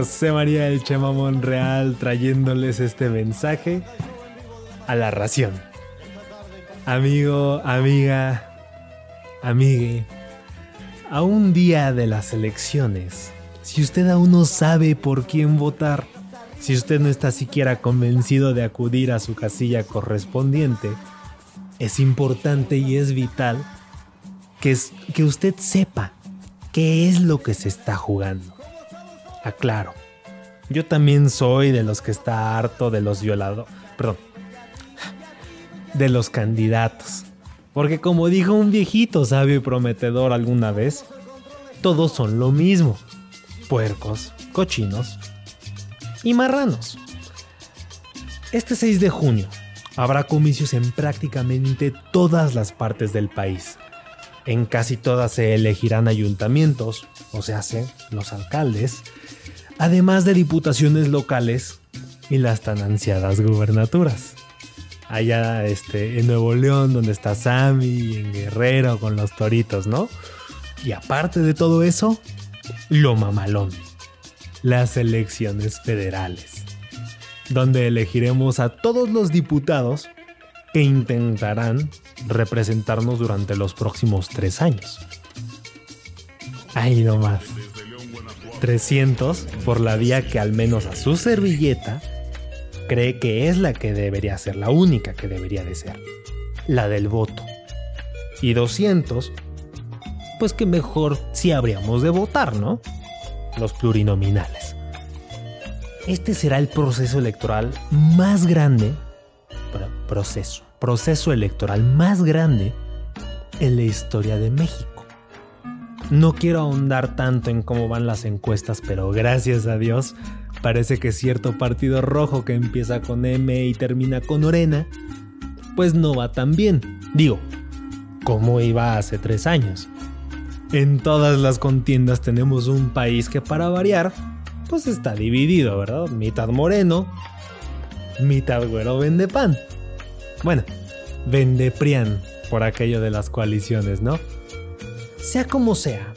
José María del Chema Monreal trayéndoles este mensaje a la ración. Amigo, amiga, amigue, a un día de las elecciones, si usted aún no sabe por quién votar, si usted no está siquiera convencido de acudir a su casilla correspondiente, es importante y es vital que, que usted sepa qué es lo que se está jugando. Aclaro, yo también soy de los que está harto de los violados, perdón, de los candidatos. Porque como dijo un viejito sabio y prometedor alguna vez, todos son lo mismo. Puercos, cochinos y marranos. Este 6 de junio habrá comicios en prácticamente todas las partes del país. En casi todas se elegirán ayuntamientos, o sea, se- los alcaldes, además de diputaciones locales y las tan ansiadas gubernaturas. Allá este, en Nuevo León, donde está Sammy, en Guerrero con los toritos, ¿no? Y aparte de todo eso, lo mamalón, las elecciones federales, donde elegiremos a todos los diputados que intentarán representarnos durante los próximos tres años. Ahí nomás. 300 por la vía que al menos a su servilleta cree que es la que debería ser, la única que debería de ser, la del voto. Y 200, pues que mejor si habríamos de votar, ¿no? Los plurinominales. Este será el proceso electoral más grande, pro- proceso, proceso electoral más grande en la historia de México. No quiero ahondar tanto en cómo van las encuestas, pero gracias a Dios parece que cierto partido rojo que empieza con M y termina con Orena, pues no va tan bien. Digo, como iba hace tres años. En todas las contiendas tenemos un país que para variar, pues está dividido, ¿verdad? Mitad moreno, mitad güero vende pan. Bueno, vende prián por aquello de las coaliciones, ¿no? Sea como sea,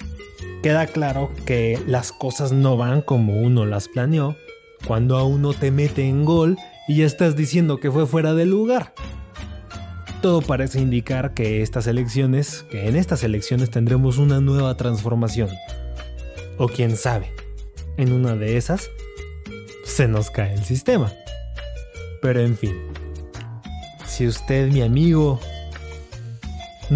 queda claro que las cosas no van como uno las planeó cuando a uno te mete en gol y ya estás diciendo que fue fuera de lugar. Todo parece indicar que estas elecciones, que en estas elecciones tendremos una nueva transformación. O quién sabe, en una de esas se nos cae el sistema. Pero en fin, si usted, mi amigo,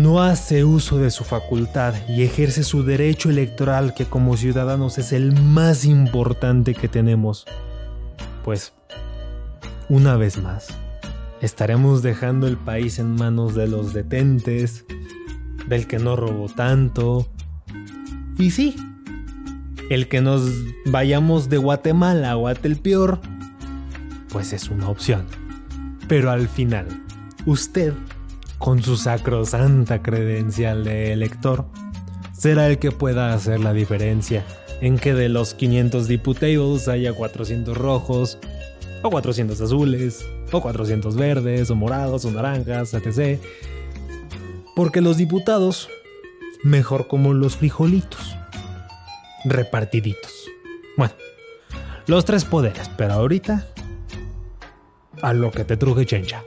no hace uso de su facultad y ejerce su derecho electoral que como ciudadanos es el más importante que tenemos, pues, una vez más, estaremos dejando el país en manos de los detentes, del que no robó tanto, y sí, el que nos vayamos de Guatemala a Guatelpeor, pues es una opción. Pero al final, usted con su sacrosanta credencial de elector, será el que pueda hacer la diferencia en que de los 500 diputables haya 400 rojos, o 400 azules, o 400 verdes, o morados, o naranjas, etc. Porque los diputados, mejor como los frijolitos, repartiditos. Bueno, los tres poderes, pero ahorita, a lo que te truje chencha.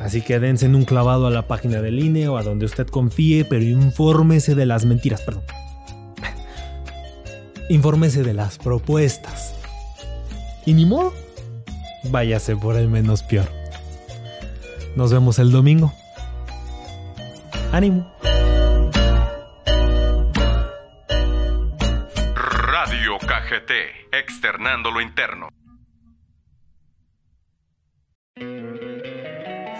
Así que dense en un clavado a la página del INE o a donde usted confíe, pero infórmese de las mentiras, perdón. Infórmese de las propuestas. Y ni modo, váyase por el menos peor. Nos vemos el domingo. Ánimo. Radio KGT, externando lo interno.